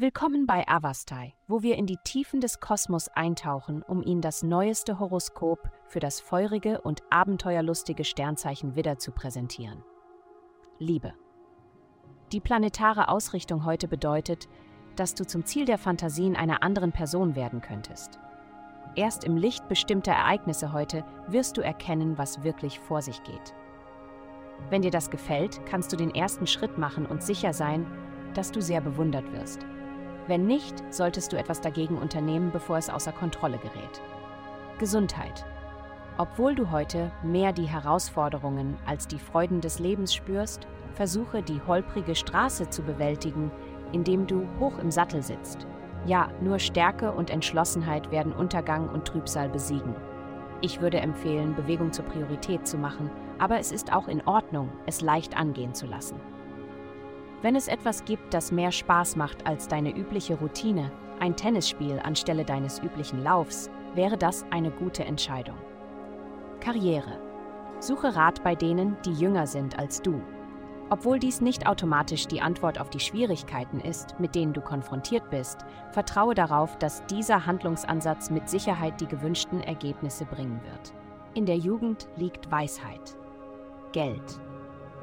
Willkommen bei Avastai, wo wir in die Tiefen des Kosmos eintauchen, um Ihnen das neueste Horoskop für das feurige und abenteuerlustige Sternzeichen Widder zu präsentieren. Liebe. Die planetare Ausrichtung heute bedeutet, dass du zum Ziel der Fantasien einer anderen Person werden könntest. Erst im Licht bestimmter Ereignisse heute wirst du erkennen, was wirklich vor sich geht. Wenn dir das gefällt, kannst du den ersten Schritt machen und sicher sein, dass du sehr bewundert wirst. Wenn nicht, solltest du etwas dagegen unternehmen, bevor es außer Kontrolle gerät. Gesundheit. Obwohl du heute mehr die Herausforderungen als die Freuden des Lebens spürst, versuche die holprige Straße zu bewältigen, indem du hoch im Sattel sitzt. Ja, nur Stärke und Entschlossenheit werden Untergang und Trübsal besiegen. Ich würde empfehlen, Bewegung zur Priorität zu machen, aber es ist auch in Ordnung, es leicht angehen zu lassen. Wenn es etwas gibt, das mehr Spaß macht als deine übliche Routine, ein Tennisspiel anstelle deines üblichen Laufs, wäre das eine gute Entscheidung. Karriere. Suche Rat bei denen, die jünger sind als du. Obwohl dies nicht automatisch die Antwort auf die Schwierigkeiten ist, mit denen du konfrontiert bist, vertraue darauf, dass dieser Handlungsansatz mit Sicherheit die gewünschten Ergebnisse bringen wird. In der Jugend liegt Weisheit. Geld.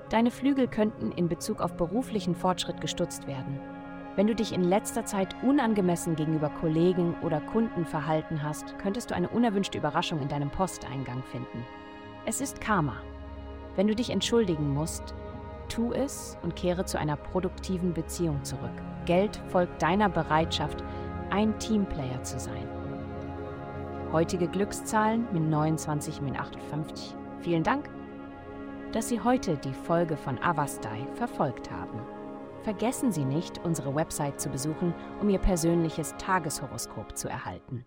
Deine Flügel könnten in Bezug auf beruflichen Fortschritt gestutzt werden. Wenn du dich in letzter Zeit unangemessen gegenüber Kollegen oder Kunden verhalten hast, könntest du eine unerwünschte Überraschung in deinem Posteingang finden. Es ist Karma. Wenn du dich entschuldigen musst, tu es und kehre zu einer produktiven Beziehung zurück. Geld folgt deiner Bereitschaft, ein Teamplayer zu sein. Heutige Glückszahlen mit 29 mit 58. Vielen Dank dass Sie heute die Folge von Avastai verfolgt haben. Vergessen Sie nicht, unsere Website zu besuchen, um Ihr persönliches Tageshoroskop zu erhalten.